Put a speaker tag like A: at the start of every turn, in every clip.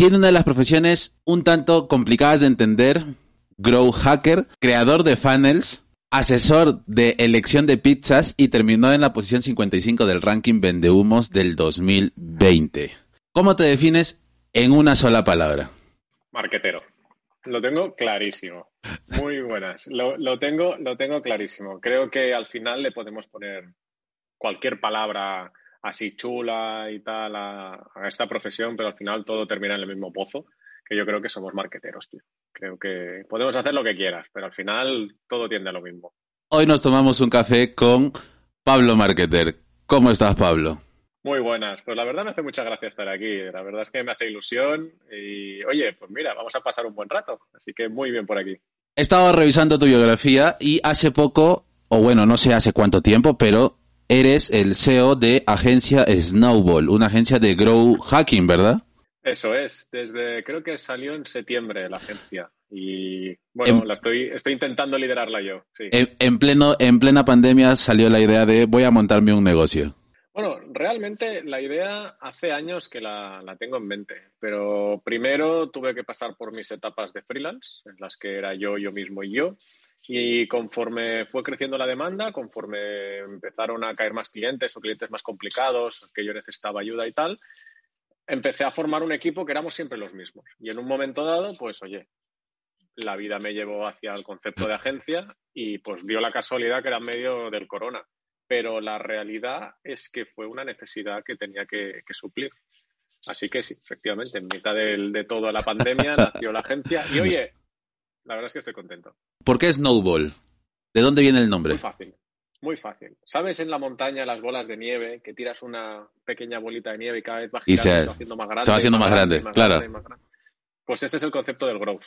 A: tiene una de las profesiones un tanto complicadas de entender, grow hacker, creador de funnels, asesor de elección de pizzas y terminó en la posición 55 del ranking Vendehumos del 2020. ¿Cómo te defines en una sola palabra?
B: Marquetero. Lo tengo clarísimo. Muy buenas. Lo, tengo, lo tengo clarísimo. Creo que al final le podemos poner cualquier palabra así chula y tal a, a, esta profesión, pero al final todo termina en el mismo pozo, que yo creo que somos marqueteros, tío. Creo que podemos hacer lo que quieras, pero al final todo tiende a lo mismo.
A: Hoy nos tomamos un café con Pablo Marqueter. ¿Cómo estás, Pablo?
B: Muy buenas. Pues la verdad me hace mucha gracia estar aquí. La verdad es que me hace ilusión y, oye, pues mira, vamos a pasar un buen rato. Así que muy bien por aquí.
A: He estado revisando tu biografía y hace poco, o bueno, no sé hace cuánto tiempo, pero eres el CEO de agencia Snowball, una agencia de grow hacking, ¿verdad?
B: Eso es, desde creo que salió en septiembre la agencia y bueno, la estoy, estoy intentando liderarla yo.
A: En, pleno, en plena pandemia salió la idea de voy a montarme un negocio.
B: Bueno, realmente la idea hace años que la, la, tengo en mente, pero primero tuve que pasar por mis etapas de freelance, en las que era yo, yo mismo y yo, y conforme fue creciendo la demanda, conforme empezaron a caer más clientes o clientes más complicados, que yo necesitaba ayuda y tal, empecé a formar un equipo que éramos siempre los mismos. Y en un momento dado, pues oye, la vida me llevó hacia el concepto de agencia y pues dio la casualidad que era en medio del corona. Pero la realidad es que fue una necesidad que tenía que, suplir. Así que sí, efectivamente, en mitad de toda la pandemia nació la agencia. Y oye, la verdad es que estoy contento.
A: ¿Por qué Snowball? ¿De dónde viene el nombre?
B: Muy fácil. Muy fácil. ¿Sabes en la montaña las bolas de nieve que tiras una pequeña bolita de nieve y cada vez va
A: girando, se, va haciendo más grande? Se va haciendo más, grande, claro.
B: Pues ese es el concepto del growth.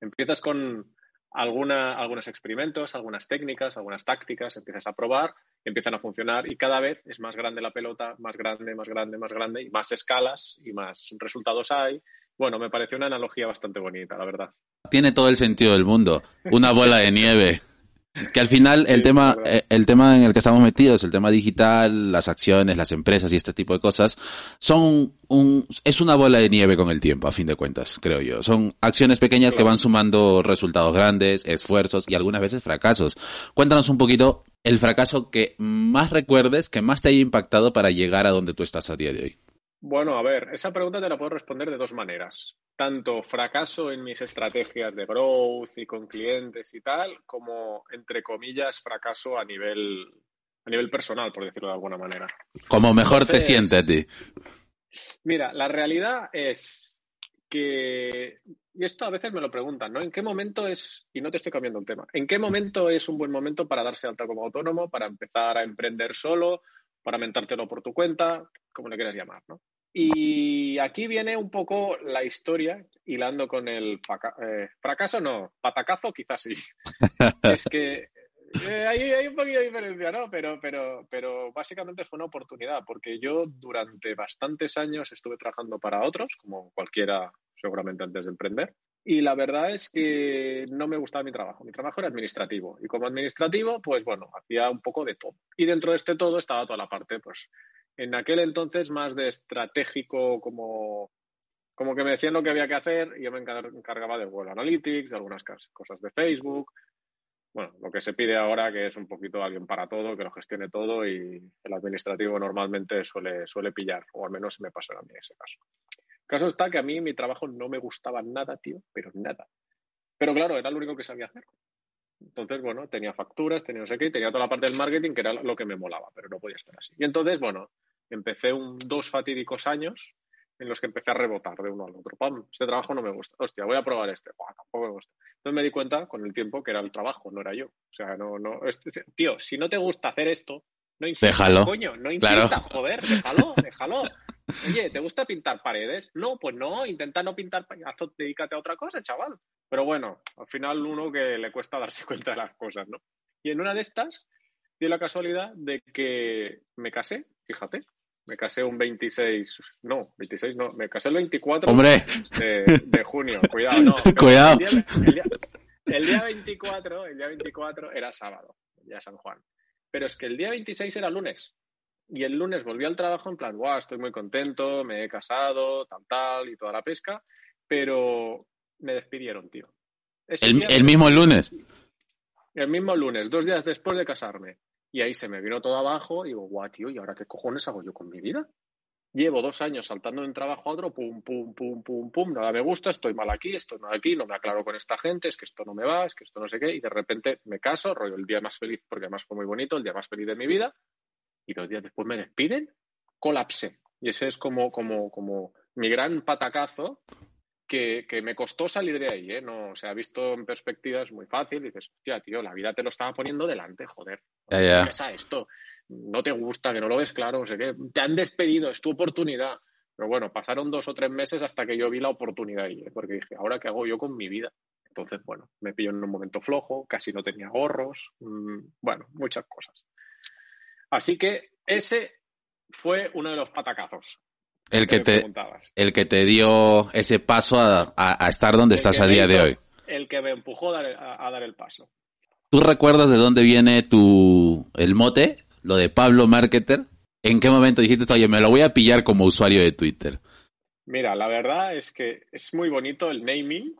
B: Empiezas con alguna, algunos experimentos, algunas técnicas, algunas tácticas, empiezas a probar, empiezan a funcionar y cada vez es más grande la pelota, más grande, más grande, más grande y más escalas y más resultados hay. Bueno, me pareció una analogía bastante bonita, la verdad.
A: Tiene todo el sentido del mundo. Una bola de nieve. Que al final el tema, eh, el tema en el que estamos metidos, el tema digital, las acciones, las empresas y este tipo de cosas, son un, es una bola de nieve con el tiempo, a fin de cuentas, creo yo. Son acciones pequeñas que van sumando resultados grandes, esfuerzos y algunas veces fracasos. Cuéntanos un poquito el fracaso que más recuerdes, que más te haya impactado para llegar a donde tú estás a día de hoy.
B: Bueno, a ver, esa pregunta te la puedo responder de dos maneras. Tanto fracaso en mis estrategias de growth y con clientes y tal, como, entre comillas, fracaso a nivel, a nivel personal, por decirlo de alguna manera.
A: Como mejor te siente a ti.
B: Mira, la realidad es que, y esto a veces me lo preguntan, ¿no? ¿En qué momento es, y no te estoy cambiando el tema, ¿en qué momento es un buen momento para darse alta como autónomo, para empezar a emprender solo, para mentártelo por tu cuenta, como le quieras llamar, ¿no? Y aquí viene un poco la historia, hilando con el eh, fracaso, no, patacazo quizás sí. es que eh, hay, un poquito de diferencia, ¿no? Pero, pero, pero básicamente fue una oportunidad, porque yo durante bastantes años estuve trabajando para otros, como cualquiera seguramente antes de emprender, y la verdad es que no me gustaba mi trabajo. Mi trabajo era administrativo, y como administrativo, pues bueno, hacía un poco de todo. Y dentro de este todo estaba toda la parte, pues en aquel entonces más de estratégico, como, como que me decían lo que había que hacer y yo me encargaba de Google Analytics, de algunas cosas de Facebook. Bueno, lo que se pide ahora, que es un poquito alguien para todo, que lo gestione todo y el administrativo normalmente suele, suele pillar, o al menos me pasó a mí en ese caso. Caso está que a mí mi trabajo no me gustaba nada, tío, pero nada. Pero claro, era lo único que sabía hacer. Entonces, bueno, tenía facturas, tenía no sé qué, tenía toda la parte del marketing que era lo que me molaba, pero no podía estar así. Y entonces, bueno, empecé un, dos fatídicos años en los que empecé a rebotar de uno al otro. ¡Pam! Este trabajo no me gusta. Hostia, voy a probar este. tampoco me gusta. Entonces me di cuenta con el tiempo que era el trabajo, no era yo. O sea, no, no. tío, si no te gusta hacer esto, no insistas, déjalo. coño, no insistas, joder, déjalo, déjalo. Oye, ¿te gusta pintar paredes? No, pues no, intenta no pintar paredes, dedícate a otra cosa, chaval. Pero bueno, al final uno que le cuesta darse cuenta de las cosas, ¿no? Y en una de estas, dio la casualidad de que me casé, fíjate, me casé un 26, no, 26 no, me casé el 24 De, junio, cuidado, no.
A: cuidado.
B: El día, 24, el día 24 era sábado, el día San Juan. Pero es que el día 26 era lunes. Y el lunes volví al trabajo en plan, guau, estoy muy contento, me he casado, tal, tal, y toda la pesca, pero me despidieron, tío.
A: El, mismo lunes.
B: El mismo lunes, dos días después de casarme. Y ahí se me vino todo abajo y digo, guau, tío, ¿y ahora qué cojones hago yo con mi vida? Llevo dos años saltando de un trabajo a otro, pum, pum, pum, pum, pum, nada me gusta, estoy mal aquí, estoy mal aquí, no me aclaro con esta gente, es que esto no me va, es que esto no sé qué, y de repente me caso, rollo el día más feliz, porque además fue muy bonito, el día más feliz de mi vida, y dos días después me despiden, colapse. Y ese es como, como, como mi gran patacazo que, me costó salir de ahí, ¿eh? No, se ha visto en perspectiva, es muy fácil. dices, hostia, tío, la vida te lo estaba poniendo delante, joder.
A: ¿Qué yeah.
B: esto? No te gusta, que no lo ves claro, no sé qué. Te han despedido, es tu oportunidad. Pero bueno, pasaron dos o tres meses hasta que yo vi la oportunidad ahí, ¿eh? porque dije, ¿ahora qué hago yo con mi vida? Entonces, bueno, me pilló en un momento flojo, casi no tenía ahorros, mm, bueno, muchas cosas. Así que ese fue uno de los patacazos.
A: El que, te, el que te dio ese paso a, estar donde estás a día de hoy.
B: El que me empujó a, dar el paso.
A: ¿Tú recuerdas de dónde viene tu el mote, lo de Pablo Marketer? ¿En qué momento dijiste, oye, me lo voy a pillar como usuario de Twitter?
B: Mira, la verdad es que es muy bonito el naming,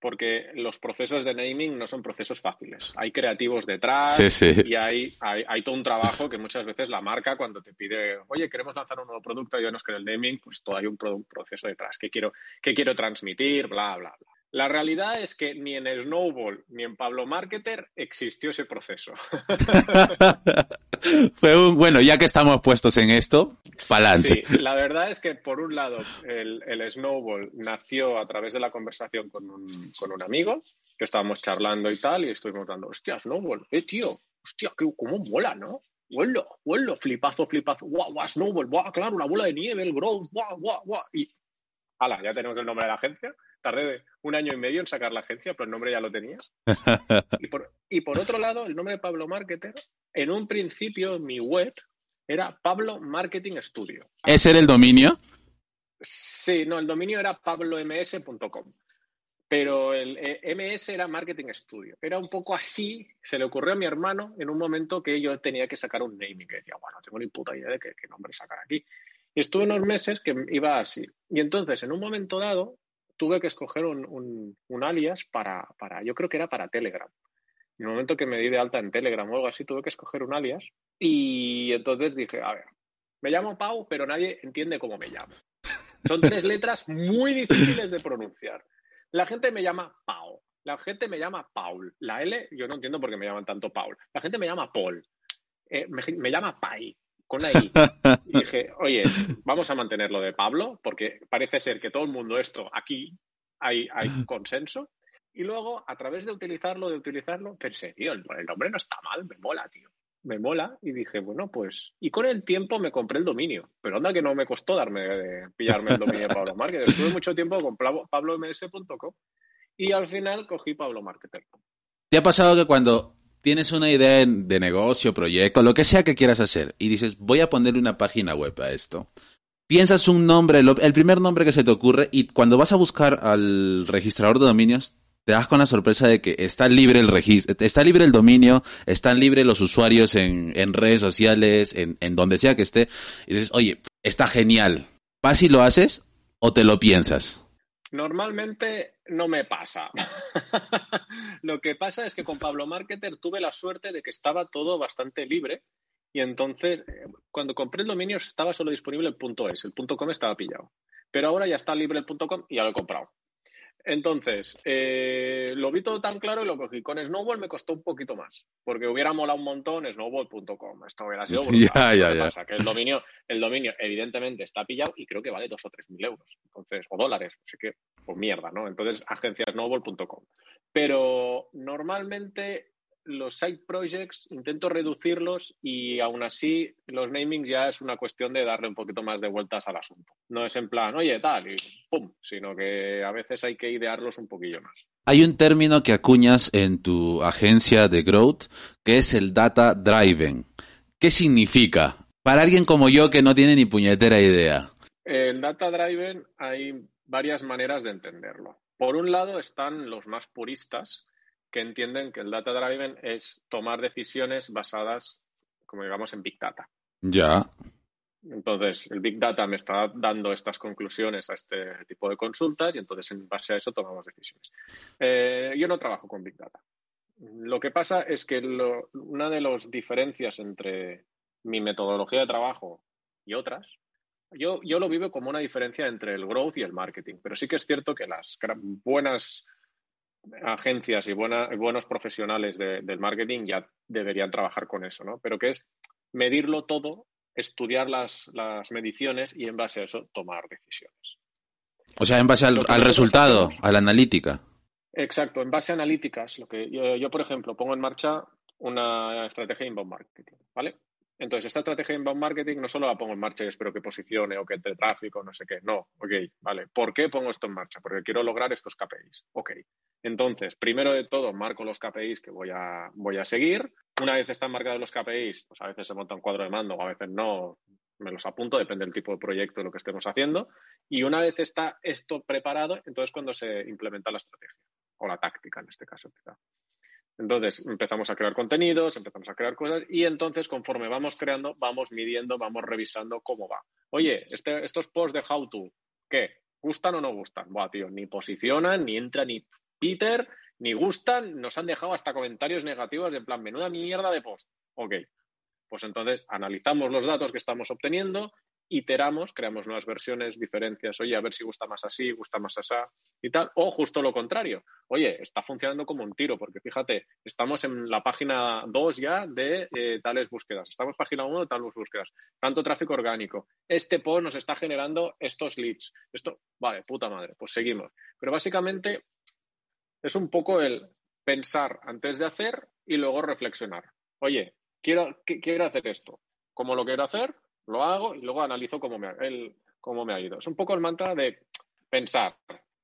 B: porque los procesos de naming no son procesos fáciles. Hay creativos detrás y hay, hay, todo un trabajo que muchas veces la marca cuando te pide, oye, queremos lanzar un nuevo producto y yo no quiero el naming, pues todo hay un, proceso detrás. ¿Qué quiero, qué quiero transmitir? Bla, bla, bla. La realidad es que ni en Snowball ni en Pablo Marketer existió ese proceso.
A: Fue un, bueno, ya que estamos puestos en esto, para
B: Sí, la verdad es que por un lado el, Snowball nació a través de la conversación con un, con un, amigo, que estábamos charlando y tal, y estuvimos dando, hostia, Snowball, eh, tío, hostia, qué, cómo mola, ¿no? Huelo, huelo, flipazo, flipazo, guau, guau, Snowball, guau, claro, una bola de nieve, el growth, guau, guau, guau, y, ala, ya tenemos el nombre de la agencia Tardé un año y medio en sacar la agencia, pero el nombre ya lo tenía. Y por, otro lado, el nombre de Pablo Marketer, en un principio mi web era Pablo Marketing Studio.
A: ¿Ese era el dominio?
B: Sí, no, el dominio era pabloms.com. Pero el eh, MS era Marketing Studio. Era un poco así, se le ocurrió a mi hermano en un momento que yo tenía que sacar un naming, que decía, bueno, no tengo ni puta idea de qué, qué nombre sacar aquí. Y estuve unos meses que iba así. Y entonces, en un momento dado, tuve que escoger un, alias para, para, yo creo que era para Telegram. En el momento que me di de alta en Telegram o algo así, tuve que escoger un alias y entonces dije, a ver, me llamo Pau, pero nadie entiende cómo me llamo. Son tres letras muy difíciles de pronunciar. La gente me llama Pau, la gente me llama Paul. La L, yo no entiendo por qué me llaman tanto Paul. La gente me llama Paul. Eh, me, me, llama Pai con la I. Y dije, oye, vamos a mantenerlo de Pablo, porque parece ser que todo el mundo esto aquí hay, hay consenso. Y luego, a través de utilizarlo, de utilizarlo, pensé, tío, el, nombre no está mal, me mola, tío. Me mola. Y dije, bueno, pues. Y con el tiempo me compré el dominio. Pero anda que no me costó darme de pillarme el dominio de Pablo Marketer. Estuve mucho tiempo con pabloms.com y al final cogí Pablo Marketer.
A: ¿Te ha pasado que cuando tienes una idea de negocio, proyecto, lo que sea que quieras hacer, y dices, voy a ponerle una página web a esto. Piensas un nombre, el primer nombre que se te ocurre, y cuando vas a buscar al registrador de dominios, te das con la sorpresa de que está libre el registro, está libre el dominio, están libres los usuarios en, redes sociales, en, en, donde sea que esté, y dices, oye, está genial. ¿Vas y lo haces o te lo piensas?
B: Normalmente no me pasa. Lo que pasa es que con Pablo Marketer tuve la suerte de que estaba todo bastante libre y entonces eh, cuando compré el dominio estaba solo disponible el .es, el .com estaba pillado. Pero ahora ya está libre el .com y ya lo he comprado. Entonces, eh, lo vi todo tan claro y lo cogí. Con Snowball me costó un poquito más, porque hubiera molado un montón snowball.com. Esto hubiera sido
A: brutal. Ya, ya,
B: ya. que el dominio, el dominio evidentemente está pillado y creo que vale dos o tres mil euros. Entonces, o dólares. Así que, pues mierda, ¿no? Entonces, agenciasnowball.com. Pero normalmente los side projects intento reducirlos y aún así los namings ya es una cuestión de darle un poquito más de vueltas al asunto. No es en plan, oye, tal, y pum, sino que a veces hay que idearlos un poquillo más.
A: Hay un término que acuñas en tu agencia de growth que es el data driving. ¿Qué significa? Para alguien como yo que no tiene ni puñetera idea.
B: El data driving hay varias maneras de entenderlo. Por un lado están los más puristas, que entienden que el data driven es tomar decisiones basadas, como digamos, en Big Data.
A: Ya.
B: Entonces, el Big Data me está dando estas conclusiones a este tipo de consultas y entonces en base a eso tomamos decisiones. Eh, yo no trabajo con Big Data. Lo que pasa es que una de las diferencias entre mi metodología de trabajo y otras, yo, yo lo vivo como una diferencia entre el growth y el marketing, pero sí que es cierto que las buenas agencias y buenos profesionales del marketing ya deberían trabajar con eso, ¿no? Pero que es medirlo todo estudiar las, las mediciones y en base a eso tomar decisiones.
A: O sea, en base al, resultado, a la analítica.
B: Exacto, en base a analíticas. Lo que yo, yo, por ejemplo, pongo en marcha una estrategia de inbound marketing, ¿vale? Entonces, esta estrategia de inbound marketing no solo la pongo en marcha y espero que posicione o que entre tráfico, no sé qué. No, ok, vale. ¿Por qué pongo esto en marcha? Porque quiero lograr estos KPIs. Ok. Entonces, primero de todo, marco los KPIs que voy a, voy a seguir. Una vez están marcados los KPIs, pues a veces se monta un cuadro de mando o a veces no, me los apunto, depende del tipo de proyecto, lo que estemos haciendo. Y una vez está esto preparado, entonces cuando se implementa la estrategia o la táctica en este caso. Entonces empezamos a crear contenidos, empezamos a crear cosas y entonces conforme vamos creando, vamos midiendo, vamos revisando cómo va. Oye, este, estos posts de how to, ¿qué? ¿Gustan o no gustan? Buah, tío, ni posicionan, ni entra ni Peter, ni gustan, nos han dejado hasta comentarios negativos de plan, menuda mierda de post. Ok, pues entonces analizamos los datos que estamos obteniendo iteramos, creamos nuevas versiones, diferencias, oye, a ver si gusta más así, gusta más así y tal, o justo lo contrario, oye, está funcionando como un tiro, porque fíjate, estamos en la página 2 ya de eh, tales búsquedas, estamos página 1 de tales búsquedas, tanto tráfico orgánico, este post nos está generando estos leads, esto, vale, puta madre, pues seguimos. Pero básicamente es un poco el pensar antes de hacer y luego reflexionar. Oye, quiero, quiero hacer esto, ¿cómo lo quiero hacer? Lo hago y luego analizo cómo me, ha, cómo me ha ido. Es un poco el mantra de pensar,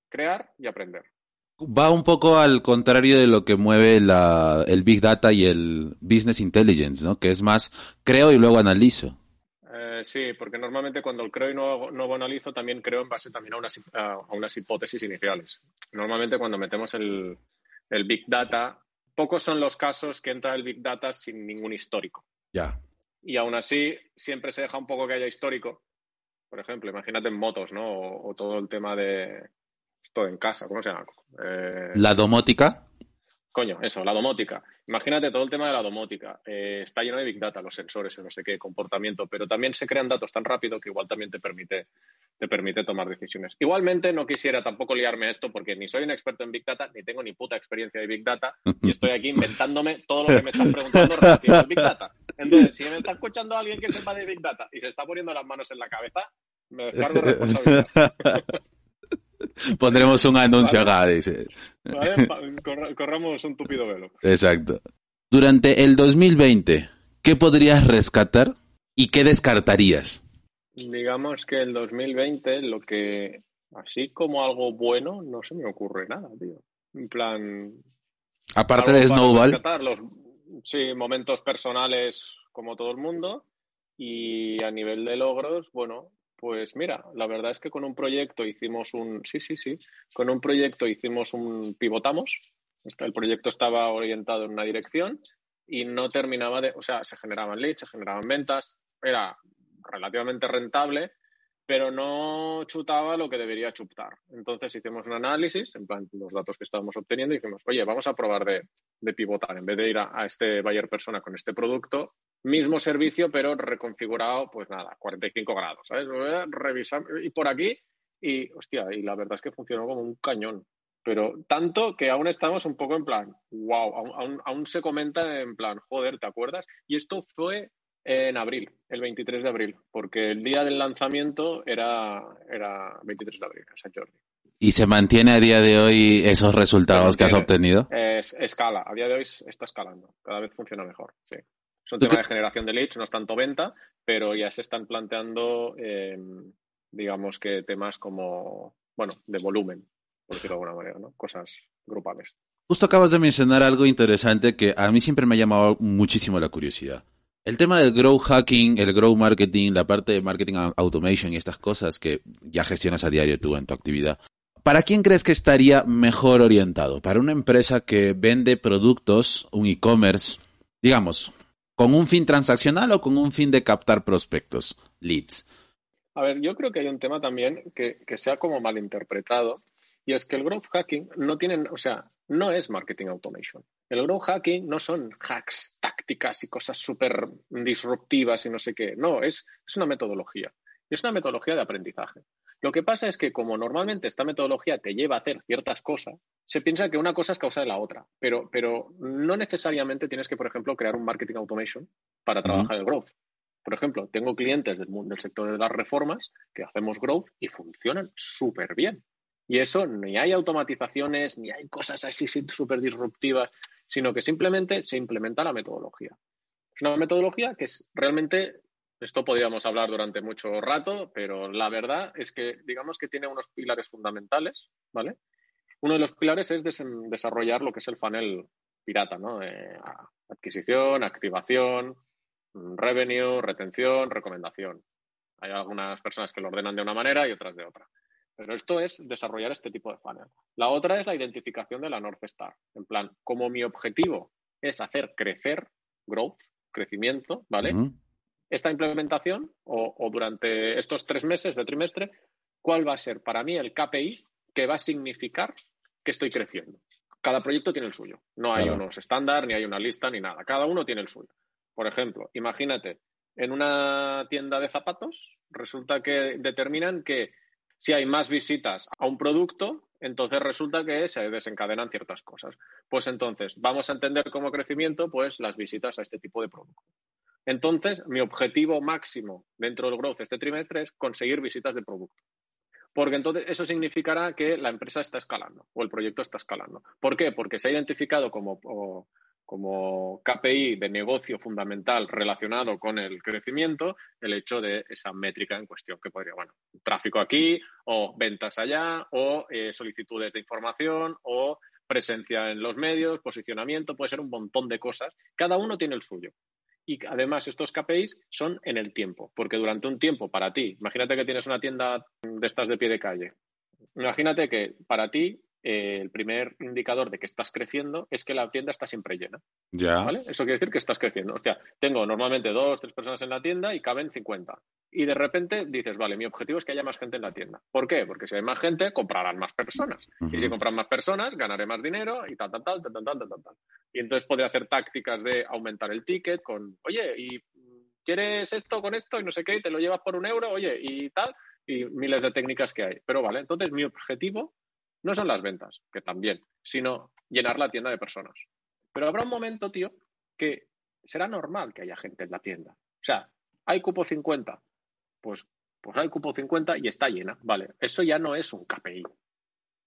B: crear y aprender.
A: Va un poco al contrario de lo que mueve la, el Big Data y el Business Intelligence, ¿no? Que es más, creo y luego analizo.
B: Eh, sí, porque normalmente cuando creo y no, no analizo, también creo en base también a unas, a unas hipótesis iniciales. Normalmente cuando metemos el, el Big Data, pocos son los casos que entra el Big Data sin ningún histórico.
A: Ya
B: y aún así siempre se deja un poco que haya histórico. Por ejemplo, imagínate en motos, ¿no? O, todo el tema de esto en casa, ¿cómo se llama?
A: ¿La domótica?
B: Coño, eso, la domótica. Imagínate todo el tema de la domótica. Eh, está lleno de big data, los sensores, no sé qué, comportamiento, pero también se crean datos tan rápido que igual también te permite, te permite tomar decisiones. Igualmente no quisiera tampoco liarme esto porque ni soy un experto en big data, ni tengo ni puta experiencia de big data y estoy aquí inventándome todo lo que me están preguntando relacionado a big data. Entonces, si me está escuchando alguien que sepa de big data y se está poniendo las manos en la cabeza, me descargo responsabilidad.
A: Pondremos un anuncio acá, dice.
B: corramos un tupido velo.
A: Exacto. Durante el 2020, ¿qué podrías rescatar y qué descartarías?
B: Digamos que el 2020, lo que, así como algo bueno, no se me ocurre nada, tío. En plan.
A: Aparte de Snowball.
B: Los, sí, momentos personales como todo el mundo. Y a nivel de logros, bueno, pues mira, la verdad es que con un proyecto hicimos un, sí, sí, sí, con un proyecto hicimos un, pivotamos, el proyecto estaba orientado en una dirección y no terminaba de, o sea, se generaban leads, se generaban ventas, era relativamente rentable, pero no chutaba lo que debería chutar. Entonces hicimos un análisis, en plan, los datos que estábamos obteniendo, y dijimos, oye, vamos a probar de, pivotar, en vez de ir a, a este buyer persona con este producto, mismo servicio, pero reconfigurado, pues nada, 45 grados, ¿sabes? Revisar y por aquí y, hostia, y la verdad es que funcionó como un cañón. Pero tanto que aún estamos un poco en plan, wow, aún, aún, se comenta en plan, joder, ¿te acuerdas? Y esto fue en abril, el 23 de abril, porque el día del lanzamiento era, era 23 de abril, San Jordi.
A: ¿Y se mantiene a día de hoy esos resultados que has obtenido?
B: Es, escala, a día de hoy está escalando, cada vez funciona mejor, sí. Es un tema de generación de leads, no es tanto venta, pero ya se están planteando, em, digamos que temas como, bueno, de volumen, por decirlo de alguna manera, ¿no? Cosas grupales.
A: Justo acabas de mencionar algo interesante que a mí siempre me ha llamado muchísimo la curiosidad. El tema del grow hacking, el grow marketing, la parte de marketing automation y estas cosas que ya gestionas a diario tú en tu actividad. ¿Para quién crees que estaría mejor orientado? ¿Para una empresa que vende productos, un e-commerce? Digamos, ¿Con un fin transaccional o con un fin de captar prospectos, leads?
B: A ver, yo creo que hay un tema también que, que sea como malinterpretado y es que el growth hacking no tiene, o sea, no es marketing automation. El growth hacking no son hacks, tácticas y cosas súper disruptivas y no sé qué. No, es, es una metodología. Es una metodología de aprendizaje. Lo que pasa es que como normalmente esta metodología te lleva a hacer ciertas cosas, se piensa que una cosa es causa de la otra, pero, pero no necesariamente tienes que, por ejemplo, crear un marketing automation para trabajar el growth. Por ejemplo, tengo clientes del, del sector de las reformas que hacemos growth y funcionan súper bien. Y eso ni hay automatizaciones, ni hay cosas así súper disruptivas, sino que simplemente se implementa la metodología. Es una metodología que es realmente esto podríamos hablar durante mucho rato, pero la verdad es que digamos que tiene unos pilares fundamentales, ¿vale? Uno de los pilares es desarrollar lo que es el funnel pirata, ¿no? Eh, adquisición, activación, revenue, retención, recomendación. Hay algunas personas que lo ordenan de una manera y otras de otra. Pero esto es desarrollar este tipo de funnel. La otra es la identificación de la North Star. En plan, como mi objetivo es hacer crecer, growth, crecimiento, ¿vale? Esta implementación o, durante estos tres meses de trimestre, cuál va a ser para mí el KPI que va a significar que estoy creciendo. Cada proyecto tiene el suyo. No hay unos estándar, ni hay una lista, ni nada. Cada uno tiene el suyo. Por ejemplo, imagínate, en una tienda de zapatos, resulta que determinan que si hay más visitas a un producto, entonces resulta que se desencadenan ciertas cosas. Pues entonces, vamos a entender como crecimiento, pues las visitas a este tipo de producto. Entonces, mi objetivo máximo dentro del growth este trimestre es conseguir visitas de producto. Porque entonces eso significará que la empresa está escalando o el proyecto está escalando. ¿Por qué? Porque se ha identificado como, como KPI de negocio fundamental relacionado con el crecimiento el hecho de esa métrica en cuestión, que podría, bueno, tráfico aquí o ventas allá o eh, solicitudes de información o presencia en los medios, posicionamiento, puede ser un montón de cosas. Cada uno tiene el suyo. Y además estos KPIs son en el tiempo, porque durante un tiempo para ti, imagínate que tienes una tienda de estas de pie de calle, imagínate que para ti eh, el primer indicador de que estás creciendo es que la tienda está siempre llena.
A: Ya.
B: ¿Vale? Eso quiere decir que estás creciendo. O sea, tengo normalmente dos, tres personas en la tienda y caben 50. Y de repente dices, vale, mi objetivo es que haya más gente en la tienda. ¿Por qué? Porque si hay más gente, comprarán más personas. Y si compran más personas, ganaré más dinero y tal, tal, tal, tal, tal, tal, tal, tal. Y entonces podría hacer tácticas de aumentar el ticket con, oye, ¿y quieres esto con esto y no sé qué? Y te lo llevas por un euro, oye, y tal. Y miles de técnicas que hay. Pero vale, entonces mi objetivo no son las ventas, que también, sino llenar la tienda de personas. Pero habrá un momento, tío, que será normal que haya gente en la tienda. O sea, hay cupo 50, pues, pues hay cupo 50 y está llena. Vale, eso ya no es un KPI.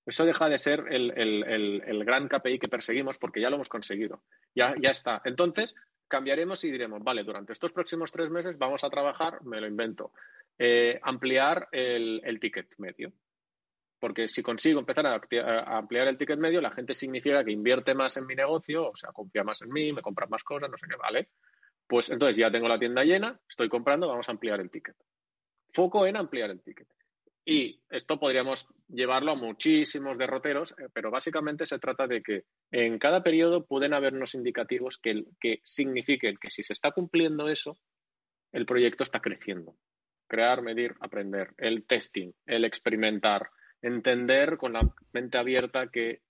B: Eso deja de ser el, gran KPI que perseguimos porque ya lo hemos conseguido. Ya, ya está. Entonces, cambiaremos y diremos, vale, durante estos próximos tres meses vamos a trabajar, me lo invento, eh, ampliar el ticket medio. Porque si consigo empezar a, ampliar el ticket medio, la gente significa que invierte más en mi negocio, o sea, confía más en mí, me compra más cosas, no sé qué, ¿vale? Pues entonces ya tengo la tienda llena, estoy comprando, vamos a ampliar el ticket. Foco en ampliar el ticket. Y esto podríamos llevarlo a muchísimos derroteros, eh, pero básicamente se trata de que en cada periodo pueden haber unos indicativos que, que signifiquen que si se está cumpliendo eso, el proyecto está creciendo. Crear, medir, aprender, el testing, el experimentar, entender con la mente abierta que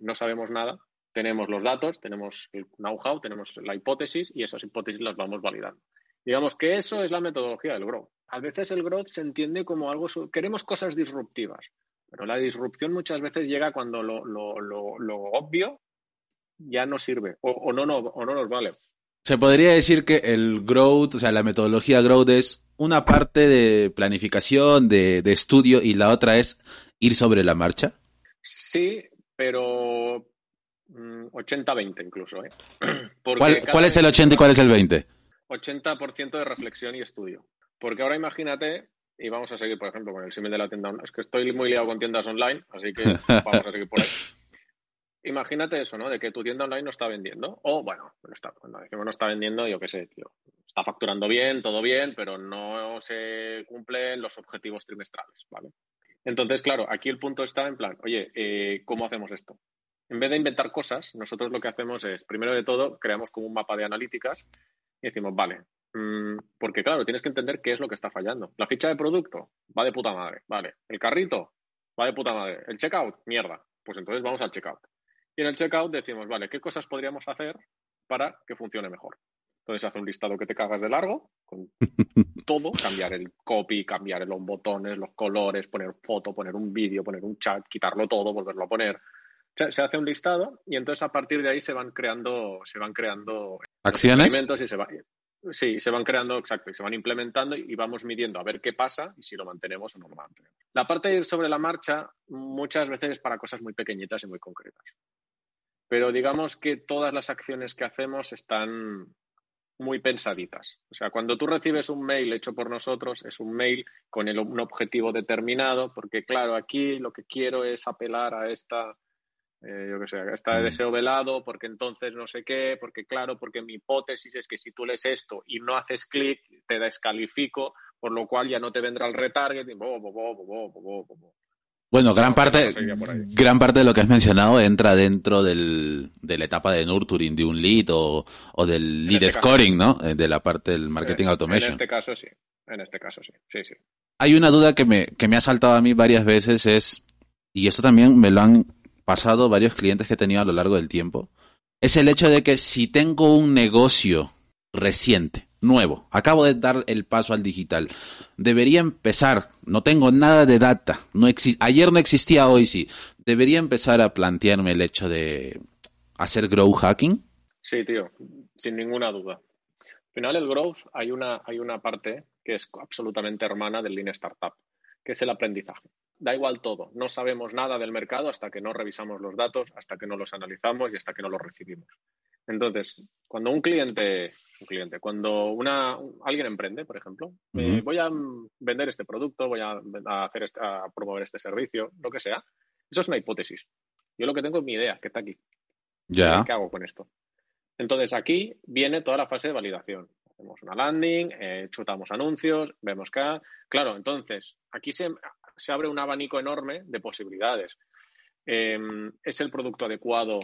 B: no sabemos nada, tenemos los datos, tenemos el know-how, tenemos la hipótesis y esas hipótesis las vamos validando. Digamos que eso es la metodología del growth. A veces el growth se entiende como algo, queremos cosas disruptivas, pero la disrupción muchas veces llega cuando lo, obvio ya no sirve o, no, no, o no nos vale.
A: Se podría decir que el growth, o sea, la metodología growth es una parte de planificación, de, estudio, y la otra es ir sobre la marcha.
B: Sí, pero 80-20 mm, incluso. ¿eh?
A: ¿Cuál, es el 80 y cuál es el 20?
B: 80% de reflexión y estudio. Porque ahora imagínate, y vamos a seguir, por ejemplo, con el símil de la tienda online. Es que estoy muy liado con tiendas online, así que vamos a seguir por ahí. Imagínate eso, ¿no? De que tu tienda online no está vendiendo. O, bueno, no está, cuando decimos no está vendiendo, yo qué sé, tío. Está facturando bien, todo bien, pero no se cumplen los objetivos trimestrales, ¿vale? Entonces, claro, aquí el punto está en plan, oye, eh, ¿cómo hacemos esto? En vez de inventar cosas, nosotros lo que hacemos es, primero de todo, creamos como un mapa de analíticas y decimos, vale, mm, porque claro, tienes que entender qué es lo que está fallando. La ficha de producto va de puta madre, vale. El carrito va de puta madre. El checkout, mierda. Pues entonces vamos al checkout. Y en el checkout decimos, vale, ¿qué cosas podríamos hacer para que funcione mejor? Entonces hace un listado que te cagas de largo, con todo, cambiar el copy, cambiar los botones, los colores, poner foto, poner un vídeo, poner un chat, quitarlo todo, volverlo a poner. Se, hace un listado y entonces a partir de ahí se van creando, se van creando
A: acciones
B: y se va, sí, se van creando, exacto, y se van implementando y vamos midiendo a ver qué pasa y si lo mantenemos o no lo mantenemos. La parte de ir sobre la marcha muchas veces es para cosas muy pequeñitas y muy concretas. Pero digamos que todas las acciones que hacemos están, muy pensaditas. O sea, cuando tú recibes un mail hecho por nosotros, es un mail con un objetivo determinado, porque claro, aquí lo que quiero es apelar a esta, eh, yo que sé, a este deseo velado, porque entonces no sé qué, porque claro, porque mi hipótesis es que si tú lees esto y no haces clic, te descalifico, por lo cual ya no te vendrá el retargeting, bo, bo, bo,
A: bueno, gran parte, gran parte de lo que has mencionado entra dentro del, de la etapa de nurturing de un lead o, del lead este scoring, ¿no? De la parte del marketing automation. En
B: este caso sí, en este caso sí, sí, sí.
A: Hay una duda que me, que me ha saltado a mí varias veces es, y esto también me lo han pasado varios clientes que he tenido a lo largo del tiempo, es el hecho de que si tengo un negocio reciente, nuevo. Acabo de dar el paso al digital. Debería empezar, no tengo nada de data, ayer no existía, hoy sí. Debería empezar a plantearme el hecho de hacer growth hacking.
B: Sí, tío, sin ninguna duda. Al final el growth hay una, hay una parte que es absolutamente hermana del Lean Startup, que es el aprendizaje. Da igual todo, no sabemos nada del mercado hasta que no revisamos los datos, hasta que no los analizamos y hasta que no los recibimos. Entonces, cuando un cliente, un cliente, cuando una, alguien emprende, por ejemplo, eh, voy a vender este producto, voy a, hacer este, a promover este servicio, lo que sea, eso es una hipótesis. Yo lo que tengo es mi idea, que está aquí.
A: Ya.
B: ¿Qué hago con esto? Entonces, aquí viene toda la fase de validación. Hacemos una landing, eh, chutamos anuncios, vemos que... Claro, entonces, aquí se, se abre un abanico enorme de posibilidades. Em, ¿Es el producto adecuado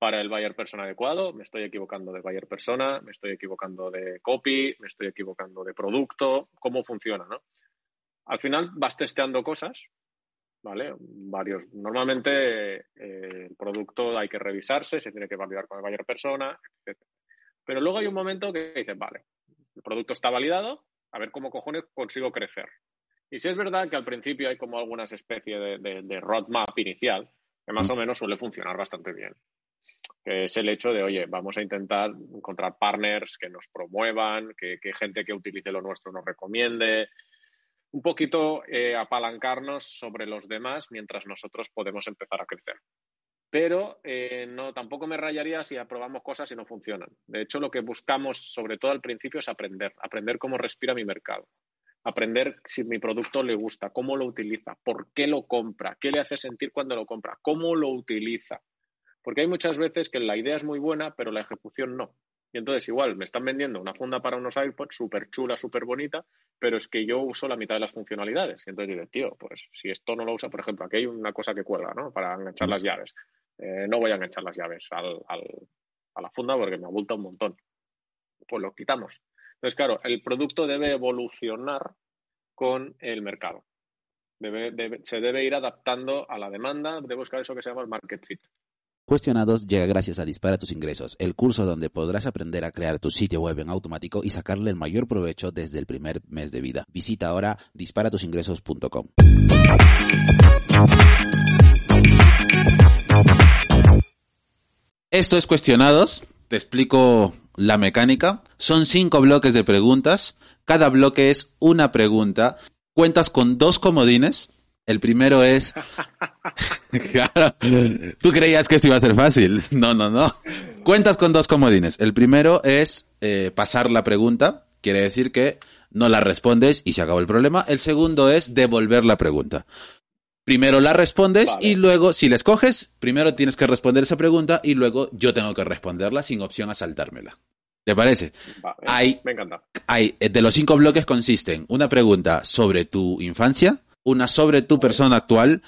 B: para el buyer persona adecuado, me estoy equivocando de buyer persona, me estoy equivocando de copy, me estoy equivocando de producto, cómo funciona, ¿no? Al final vas testeando cosas, ¿vale? Varios. Normalmente eh, el producto hay que revisarse, se tiene que validar con el buyer persona, etc. Pero luego hay un momento que dices, vale, el producto está validado, a ver cómo cojones consigo crecer. Y si es verdad que al principio hay como algunas especies de, de roadmap inicial, que más o menos suele funcionar bastante bien que es el hecho de, oye, vamos a intentar encontrar partners que nos promuevan, que, gente que utilice lo nuestro nos recomiende, un poquito eh, apalancarnos sobre los demás mientras nosotros podemos empezar a crecer. Pero eh, no, tampoco me rayaría si aprobamos cosas y no funcionan. De hecho, lo que buscamos, sobre todo al principio, es aprender, aprender cómo respira mi mercado, aprender si mi producto le gusta, cómo lo utiliza, por qué lo compra, qué le hace sentir cuando lo compra, cómo lo utiliza. Porque hay muchas veces que la idea es muy buena, pero la ejecución no. Y entonces igual me están vendiendo una funda para unos iPods súper chula, súper bonita, pero es que yo uso la mitad de las funcionalidades. Y entonces digo, tío, pues si esto no lo usa, por ejemplo, aquí hay una cosa que cuelga, ¿no? Para enganchar las llaves. Eh, no voy a enganchar las llaves al, a la funda porque me abulta un montón. Pues lo quitamos. Entonces, claro, el producto debe evolucionar con el mercado. se debe ir adaptando a la demanda de buscar eso que se llama el market fit.
A: Cuestionados llega gracias a Dispara tus ingresos, el curso donde podrás aprender a crear tu sitio web en automático y sacarle el mayor provecho desde el primer mes de vida. Visita ahora disparatusinGresos.com. Esto es Cuestionados. Te explico la mecánica. Son cinco bloques de preguntas. Cada bloque es una pregunta. Cuentas con dos comodines el primero es. claro. Tú creías que esto iba a ser fácil. No, no, no. Cuentas con dos comodines. El primero es eh, pasar la pregunta. Quiere decir que no la respondes y se acabó el problema. El segundo es devolver la pregunta. Primero la respondes y luego, si la escoges, primero tienes que responder esa pregunta y luego yo tengo que responderla sin opción a saltármela. ¿Te parece?
B: hay, me encanta.
A: Hay, de los cinco bloques consisten una pregunta sobre tu infancia, una sobre tu persona actual,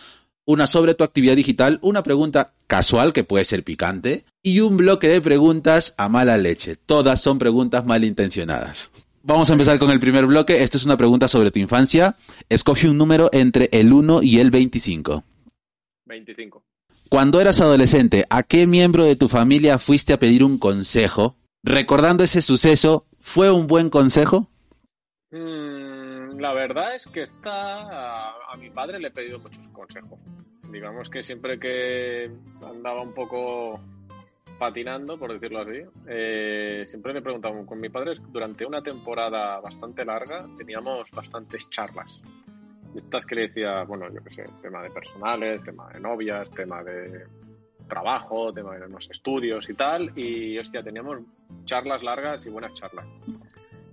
A: una sobre tu actividad digital, una pregunta casual que puede ser picante y un bloque de preguntas a mala leche. Todas son preguntas malintencionadas. Vamos a empezar con el primer bloque. Esta es una pregunta sobre tu infancia. Escoge un número entre el 1 y el 25.
B: 25.
A: Cuando eras adolescente, ¿a qué miembro de tu familia fuiste a pedir un consejo? Recordando ese suceso, ¿fue un buen consejo?
B: Mm, la verdad es que está a, mi padre le he pedido muchos consejos. Digamos que siempre que andaba un poco patinando, por decirlo así, eh, siempre le preguntaba con mi padre durante una temporada bastante larga teníamos bastantes charlas. Estas que le decía, bueno, yo qué sé, tema de personales, tema de novias, tema de trabajo, tema de los estudios y tal. Y hostia, teníamos charlas largas y buenas charlas.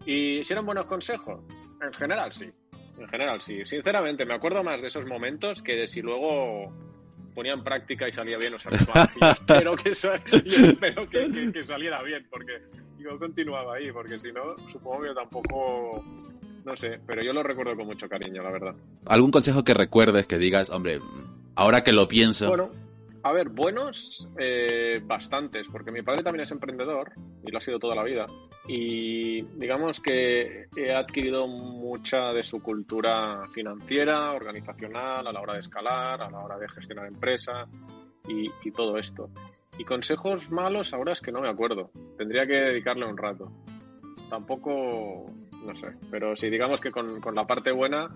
B: ¿Y si eran buenos consejos? En general sí. En general sí. Sinceramente, me acuerdo más de esos momentos que de si luego ponía en práctica y salía bien o. Y espero, que, espero que, saliera bien, porque yo continuaba ahí, porque si no, supongo que tampoco no sé, pero yo lo recuerdo con mucho cariño, la verdad.
A: ¿Algún consejo que recuerdes que digas, hombre, ahora que lo pienso?
B: Bueno, a ver, buenos, eh, bastantes, porque mi padre también es emprendedor y lo ha sido toda la vida. Y digamos que he adquirido mucha de su cultura financiera, organizacional, a la hora de escalar, a la hora de gestionar empresa y, todo esto. Y consejos malos ahora es que no me acuerdo. Tendría que dedicarle un rato. Tampoco no sé. Pero sí, digamos que con, la parte buena,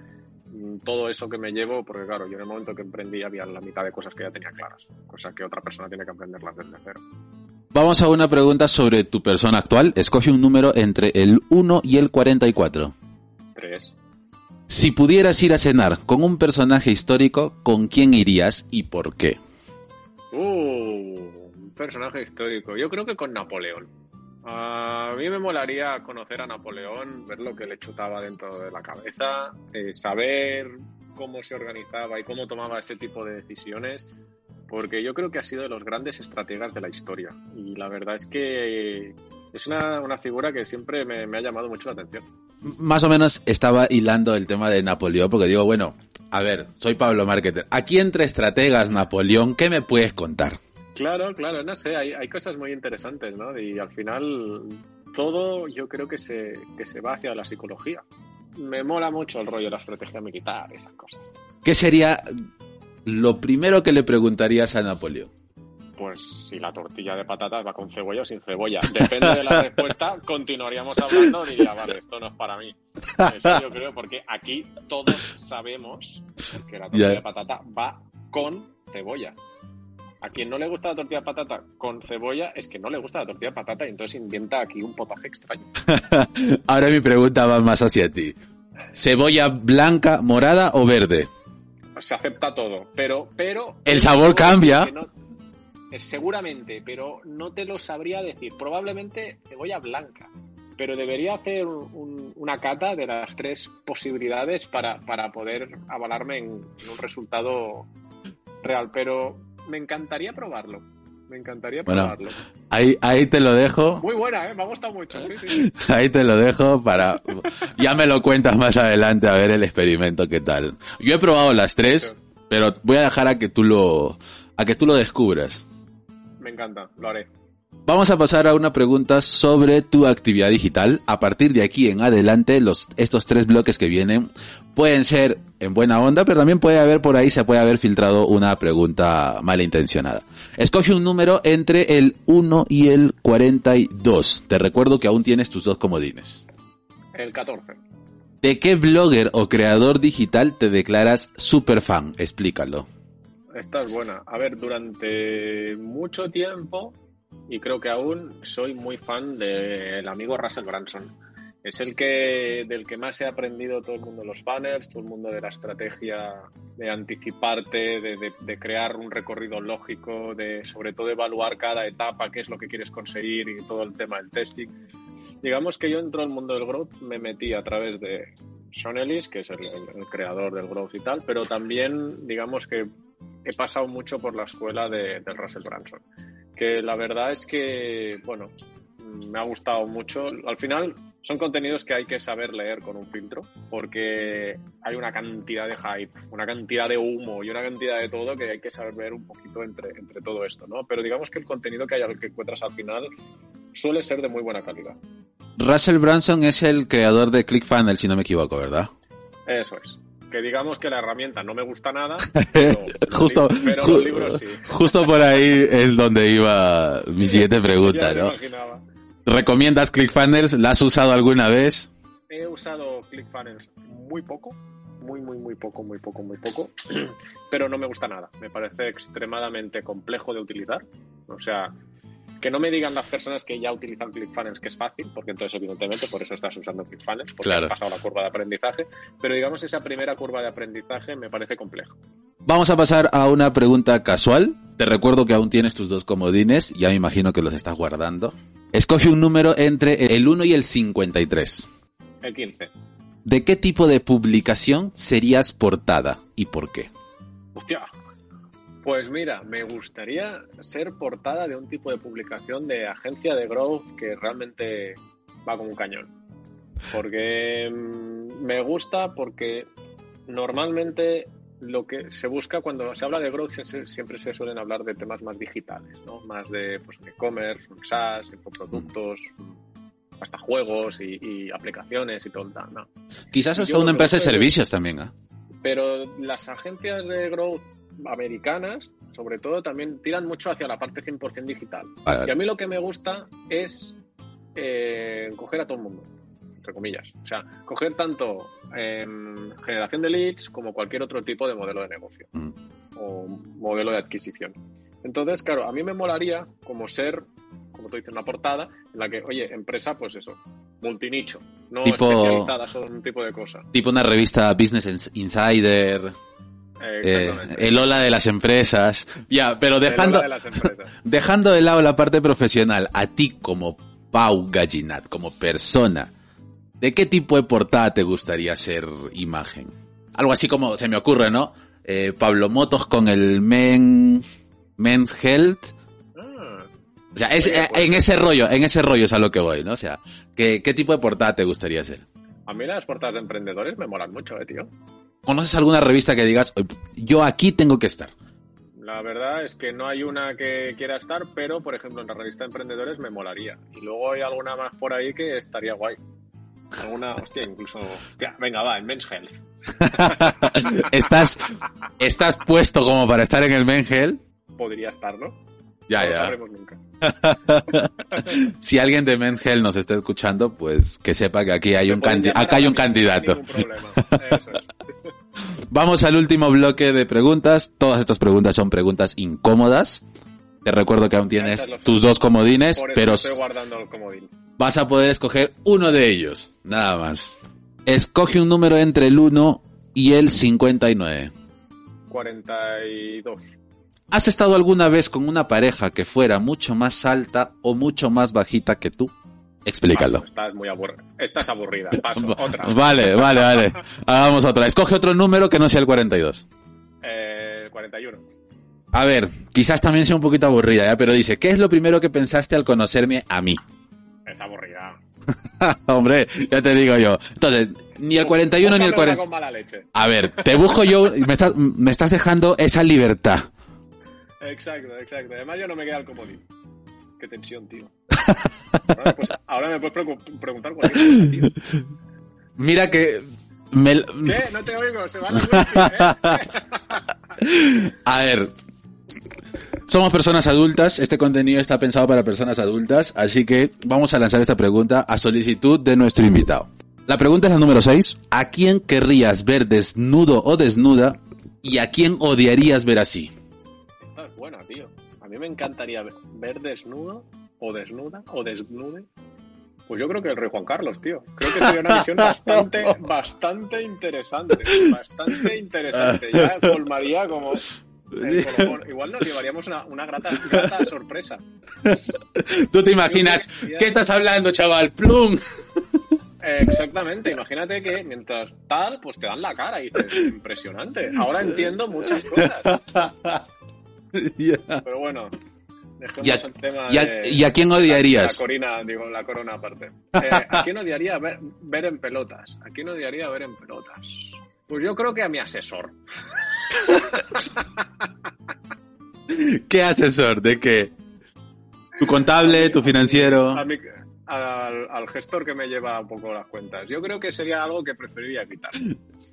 B: todo eso que me llevo, porque claro, yo en el momento que emprendí había la mitad de cosas que ya tenía claras, cosas que otra persona tiene que aprenderlas desde cero.
A: Vamos a una pregunta sobre tu persona actual. Escoge un número entre el 1 y el 44.
B: 3.
A: Si pudieras ir a cenar con un personaje histórico, ¿con quién irías y por qué?
B: Uh, un personaje histórico. Yo creo que con Napoleón. A mí me molaría conocer a Napoleón, ver lo que le chutaba dentro de la cabeza, eh, saber cómo se organizaba y cómo tomaba ese tipo de decisiones, porque yo creo que ha sido de los grandes estrategas de la historia. Y la verdad es que es una, figura que siempre me, me ha llamado mucho la atención.
A: Más o menos estaba hilando el tema de Napoleón, porque digo, bueno, a ver, soy Pablo Marketer. Aquí entre estrategas, Napoleón, ¿qué me puedes contar?
B: Claro, claro, no sé, hay, hay cosas muy interesantes, ¿no? Y al final todo yo creo que se, que se va hacia la psicología. Me mola mucho el rollo de la estrategia militar, esas cosas.
A: ¿Qué sería lo primero que le preguntarías a Napoleón?
B: Pues si la tortilla de patatas va con cebolla o sin cebolla. Depende de la respuesta, continuaríamos hablando, diría, vale, esto no es para mí. Eso yo creo, porque aquí todos sabemos que la tortilla de patata va con cebolla a quien no le gusta la tortilla de patata con cebolla es que no le gusta la tortilla de patata y entonces inventa aquí un potaje extraño.
A: Ahora mi pregunta va más hacia ti. ¿Cebolla blanca, morada o verde?
B: Se acepta todo, pero... pero
A: El sabor cambia.
B: Eh, seguramente, pero no te lo sabría decir. Probablemente cebolla blanca. Pero debería hacer una cata de las tres posibilidades para, poder avalarme en un resultado real. Pero me encantaría probarlo. Me encantaría probarlo.
A: Ahí, ahí te lo dejo.
B: Muy buena, ¿eh? Me ha gustado mucho.
A: Ahí te lo dejo para... Ya me lo cuentas más adelante a ver el experimento qué tal. Yo he probado las tres, pero voy a dejar a que tú lo, a que tú lo descubras.
B: Me encanta, lo haré.
A: Vamos a pasar a una pregunta sobre tu actividad digital. A partir de aquí en adelante, los, estos tres bloques que vienen pueden ser en buena onda, pero también puede haber por ahí, se puede haber filtrado una pregunta malintencionada. Escoge un número entre el 1 y el 42. Te recuerdo que aún tienes tus dos comodines.
B: El 14.
A: ¿De qué blogger o creador digital te declaras super fan? Explícalo.
B: Esta es buena. A ver, durante mucho tiempo y creo que aún soy muy fan del amigo Russell Branson. Es el que del que más he aprendido todo el mundo de los banners, todo el mundo de la estrategia de anticiparte, de, crear un recorrido lógico, de sobre todo evaluar cada etapa, qué es lo que quieres conseguir y todo el tema del testing. Digamos que yo entro al mundo del growth, me metí a través de Sean Ellis, que es el, creador del growth y tal, pero también digamos que he pasado mucho por la escuela de, Russell Branson que la verdad es que, bueno, me ha gustado mucho. Al final son contenidos que hay que saber leer con un filtro, porque hay una cantidad de hype, una cantidad de humo y una cantidad de todo que hay que saber ver un poquito entre, entre todo esto, ¿no? Pero digamos que el contenido que, hay, que encuentras al final suele ser de muy buena calidad.
A: Russell Branson es el creador de ClickFunnels, si no me equivoco, ¿verdad?
B: Eso es que digamos que la herramienta no me gusta nada,
A: justo,
B: pero los libros sí.
A: Justo por ahí es donde iba mi siguiente pregunta, ¿no? ¿Recomiendas ClickFunnels? ¿La has usado alguna vez?
B: He usado ClickFunnels muy poco, muy, muy, muy poco, muy poco, muy poco, pero no me gusta nada. Me parece extremadamente complejo de utilizar. O sea, que no me digan las personas que ya utilizan ClickFunnels que es fácil, porque entonces evidentemente por eso estás usando ClickFunnels, porque has pasado la curva de aprendizaje, pero digamos esa primera curva de aprendizaje me parece complejo.
A: Vamos a pasar a una pregunta casual. Te recuerdo que aún tienes tus dos comodines, ya me imagino que los estás guardando. Escoge un número entre el 1 y el 53.
B: El 15.
A: ¿De qué tipo de publicación serías portada y por qué?
B: Hostia, pues mira, me gustaría ser portada de un tipo de publicación de agencia de growth que realmente va como un cañón. Porque mm, me gusta porque normalmente lo que se busca cuando se habla de growth siempre se suelen hablar de temas más digitales, ¿no? Más de pues, e-commerce, un SaaS, infoproductos, hasta juegos y, aplicaciones y todo el tal, ¿no?
A: Quizás hasta una empresa de servicios también, ¿eh?
B: Pero las agencias de growth americanas, sobre todo, también tiran mucho hacia la parte 100% digital. Y a mí lo que me gusta es eh, coger a todo el mundo, entre comillas. O sea, coger tanto generación de leads como cualquier otro tipo de modelo de negocio mm. o modelo de adquisición. Entonces, claro, a mí me molaría como ser, como tú dices, una portada en la que, oye, empresa, pues eso, multinicho, no especializada solo en un tipo de cosa.
A: Tipo una revista Business Insider. Eh, el hola de las empresas. Ya, pero dejando, de dejando de lado la parte profesional, a ti como Pau Gallinat, como persona, ¿de qué tipo de portada te gustaría ser imagen? Algo así como se me ocurre, ¿no? Eh, Pablo Motos con el Men, Men's Health. Ah. o sea, es, eh, pues en ese rollo, en ese rollo es a lo que voy, ¿no? O sea, ¿qué, qué tipo de portada te gustaría ser?
B: A mí las portadas de emprendedores me molan mucho, eh, tío.
A: ¿Conoces alguna revista que digas, yo aquí tengo que estar?
B: La verdad es que no hay una que quiera estar, pero por ejemplo en la revista Emprendedores me molaría. Y luego hay alguna más por ahí que estaría guay. Alguna, hostia, incluso. Hostia, venga, va, en Men's Health.
A: ¿Estás, ¿Estás puesto como para estar en el Men's Health?
B: Podría estar, ¿no?
A: Ya, ya. nunca. si alguien de Men's Health nos está escuchando, pues que sepa que aquí hay un, acá hay un candidato. Eso es. Vamos al último bloque de preguntas. Todas estas preguntas son preguntas incómodas. Te recuerdo que aún tienes tus dos comodines, pero vas a poder escoger uno de ellos, nada más. Escoge un número entre el 1 y el 59.
B: 42.
A: ¿Has estado alguna vez con una pareja que fuera mucho más alta o mucho más bajita que tú? Explícalo.
B: estás muy aburrida. Estás aburrida. Paso. Otra.
A: Vale, vale, vale. Hagamos otra. Escoge otro número que no sea el 42.
B: Eh, 41.
A: A ver, quizás también sea un poquito aburrida, ¿ya? pero dice, ¿qué es lo primero que pensaste al conocerme a mí?
B: Es aburrida.
A: Hombre, ya te digo yo. Entonces, ni el 41 ni el 40. A ver, te busco yo, me estás dejando esa libertad.
B: Exacto, exacto. Además yo no me queda el comodín. Qué tensión, tío. Ahora, me puedes preguntar cualquier cosa, tío.
A: Mira que... Me...
B: ¿Qué? No te oigo, se va a ¿eh?
A: A ver, somos personas adultas, este contenido está pensado para personas adultas, así que vamos a lanzar esta pregunta a solicitud de nuestro invitado. La pregunta es la número 6. ¿A quién querrías ver desnudo o desnuda y a quién odiarías ver así?
B: Mí me encantaría ver desnudo o desnuda o desnude. Pues yo creo que el rey Juan Carlos, tío. Creo que sería una visión bastante, bastante interesante. Bastante interesante. Ya colmaría como Igual nos llevaríamos una, una grata, grata, sorpresa.
A: Tú te imaginas, ¿qué estás hablando, chaval? ¡Plum!
B: Exactamente, imagínate que mientras tal, pues te dan la cara y dices, impresionante. Ahora entiendo muchas cosas. Pero bueno, Dejemos
A: ¿Y a,
B: el tema
A: y a-
B: de-
A: y a quién
B: La
A: odiarías?
B: corona, digo, la corona aparte. Eh, ¿A quién odiaría ver, ver en pelotas? ¿A quién odiaría ver en pelotas? Pues yo creo que a mi asesor.
A: ¿Qué asesor? ¿De qué? ¿Tu contable, tu financiero?
B: A mi- al, al gestor que me lleva un poco las cuentas. Yo creo que sería algo que preferiría evitar.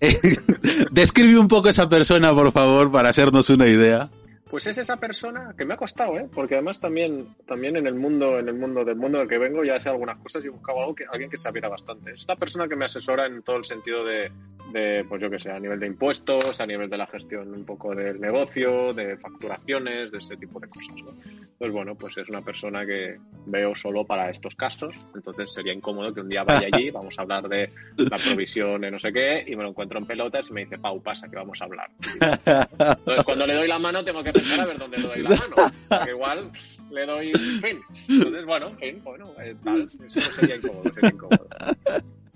A: Describe un poco esa persona, por favor, para hacernos una idea.
B: Pues es esa persona que me ha costado, ¿eh? Porque además también, también en el mundo, en el mundo del mundo del que vengo, ya sé algunas cosas y he buscado algo que, alguien que sabiera bastante. Es la persona que me asesora en todo el sentido de, de, pues yo que sé, a nivel de impuestos, a nivel de la gestión un poco del negocio, de facturaciones, de ese tipo de cosas, ¿no? Pues bueno, pues es una persona que veo solo para estos casos, entonces sería incómodo que un día vaya allí, vamos a hablar de la provisión de no sé qué, y me lo encuentro en pelotas y me dice, Pau, pasa, que vamos a hablar. Entonces, cuando le doy la mano, tengo que pensar a ver dónde le doy la mano. Porque igual le doy fin. Entonces, bueno, en fin, bueno, eh, tal. Eso sería incómodo, sería incómodo.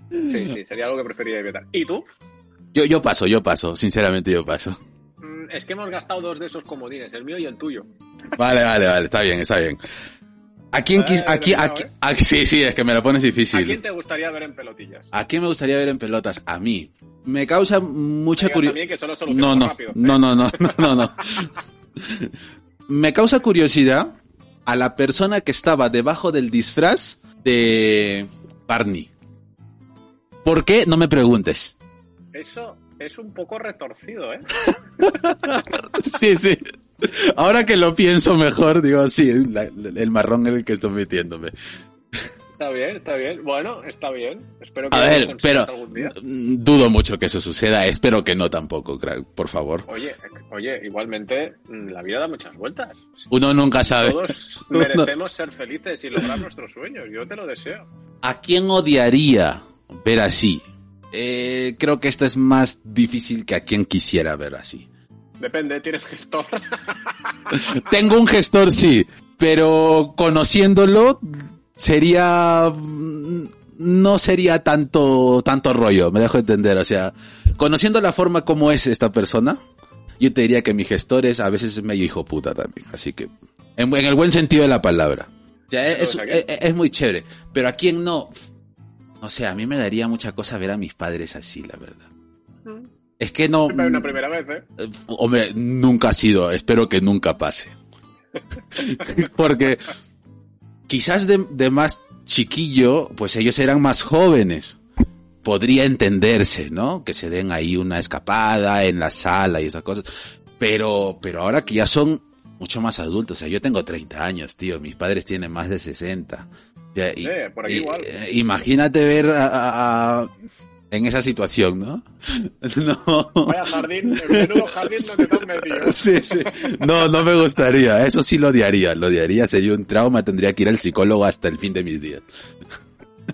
B: Sí, sí, sería algo que preferiría evitar. ¿Y tú?
A: Yo, yo paso, yo paso, sinceramente yo paso.
B: Mm, Es que hemos gastado dos de esos comodines, el mío y el tuyo.
A: Vale, vale, vale, está bien, está bien. ¿A quién quis-
B: Eh,
A: aquí, aquí,
B: eh.
A: aquí- sí, sí, es que me la pones
B: ¿A quién
A: difícil.
B: te gustaría ver en pelotillas?
A: ¿A quién me gustaría ver en pelotas? A mí. Me causa mucha
B: Digas a
A: curiosidad.
B: que solo
A: No,
B: solucionamos
A: no,
B: rápido. ¿eh?
A: no, no, no, no, no, no. Me causa curiosidad a la persona que estaba debajo del disfraz de Barney. ¿Por qué? No me preguntes.
B: Eso es un poco retorcido, ¿eh?
A: Sí, sí. Ahora que lo pienso mejor, digo, sí, la- el marrón en el que estoy metiéndome.
B: Está bien, está bien. Bueno, está bien. Espero que
A: A ver, pero
B: algún día.
A: mm, dudo mucho que eso suceda. Espero que no tampoco, crack, por favor.
B: Oye, oye, igualmente mm, la vida da muchas vueltas.
A: Uno nunca sabe.
B: Todos merecemos ser felices y lograr nuestros sueños. Yo te lo deseo.
A: ¿A quién odiaría ver así? Eh, creo que esto es más difícil que a quien quisiera ver así.
B: Depende, tienes gestor.
A: Tengo un gestor, sí, pero conociéndolo sería mm, no sería tanto tanto rollo, me dejo entender, o sea, conociendo la forma como es esta persona, yo te diría que mi gestor es a veces medio hijo puta también, así que en, en el buen sentido de la palabra. O sea, es, muy chévere, pero a quien no, o sea, a mí me daría mucha cosa ver a mis padres así, la verdad. Es que no.
B: Una primera vez, ¿eh?
A: Eh, Hombre, nunca ha sido, espero que nunca pase. Porque quizás de, de más chiquillo, pues ellos eran más jóvenes. Podría entenderse, ¿no? Que se den ahí una escapada en la sala y esas cosas. Pero, pero ahora que ya son mucho más adultos, o sea, yo tengo 30 años, tío, mis padres tienen más de 60. Ya, y-
B: Eh, por aquí
A: y-
B: igual.
A: eh, imagínate ver a- a- a- en esa situación, ¿no? No.
B: Vaya jardín, el menudo jardín donde te has metido.
A: Sí, sí. No, no me gustaría. Eso sí lo odiaría. Lo odiaría. Sería un trauma. Tendría que ir al psicólogo hasta el fin de mis días.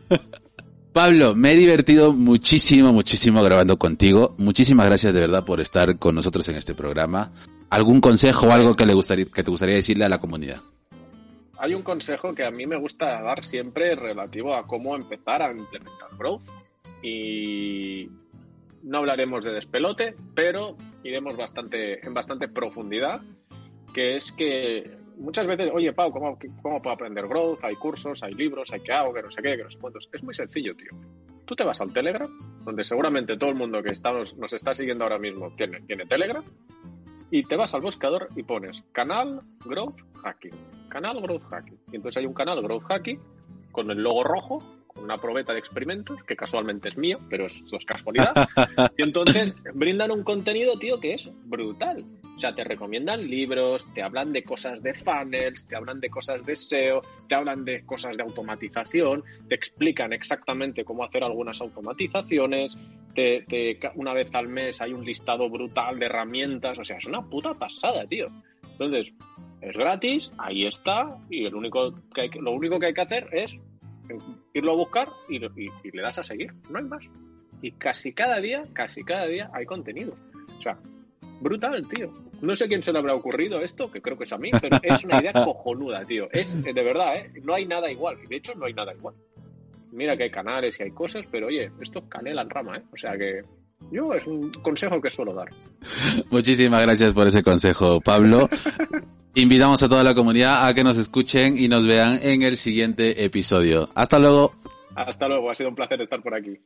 A: Pablo, me he divertido muchísimo, muchísimo grabando contigo. Muchísimas gracias de verdad por estar con nosotros en este programa. ¿Algún consejo o algo que, le gustaría, que te gustaría decirle a la comunidad?
B: Hay un consejo que a mí me gusta dar siempre relativo a cómo empezar a implementar growth. Y no hablaremos de despelote, pero iremos bastante, en bastante profundidad, que es que muchas veces, oye, Pau, ¿cómo, ¿cómo puedo aprender growth? Hay cursos, hay libros, hay que hago, que no sé qué, que no sé cuántos. Es muy sencillo, tío. Tú te vas al Telegram, donde seguramente todo el mundo que estamos, nos está siguiendo ahora mismo tiene, tiene Telegram, y te vas al buscador y pones canal Growth Hacking. Canal Growth Hacking. Y entonces hay un canal Growth Hacking con el logo rojo, con una probeta de experimentos, que casualmente es mío, pero es, es casualidad. Y entonces brindan un contenido, tío, que es brutal. O sea, te recomiendan libros, te hablan de cosas de funnels, te hablan de cosas de SEO, te hablan de cosas de automatización, te explican exactamente cómo hacer algunas automatizaciones, te, te- una vez al mes hay un listado brutal de herramientas, o sea, es una puta pasada, tío. Entonces, es gratis, ahí está, y el único que hay que- lo único que hay que hacer es irlo a buscar y, lo- y- y le das a seguir, no hay más. Y casi cada día, casi cada día hay contenido. O sea, brutal, tío. No sé quién se le habrá ocurrido esto, que creo que es a mí, pero es una idea cojonuda, tío. Es eh, de verdad, ¿eh? No hay nada igual. De hecho, no hay nada igual. Mira que hay canales y hay cosas, pero oye, esto es canela en rama, ¿eh? O sea que Yo es un consejo que suelo dar.
A: Muchísimas gracias por ese consejo, Pablo. Invitamos a toda la comunidad a que nos escuchen y nos vean en el siguiente episodio. Hasta luego.
B: Hasta luego, ha sido un placer estar por aquí.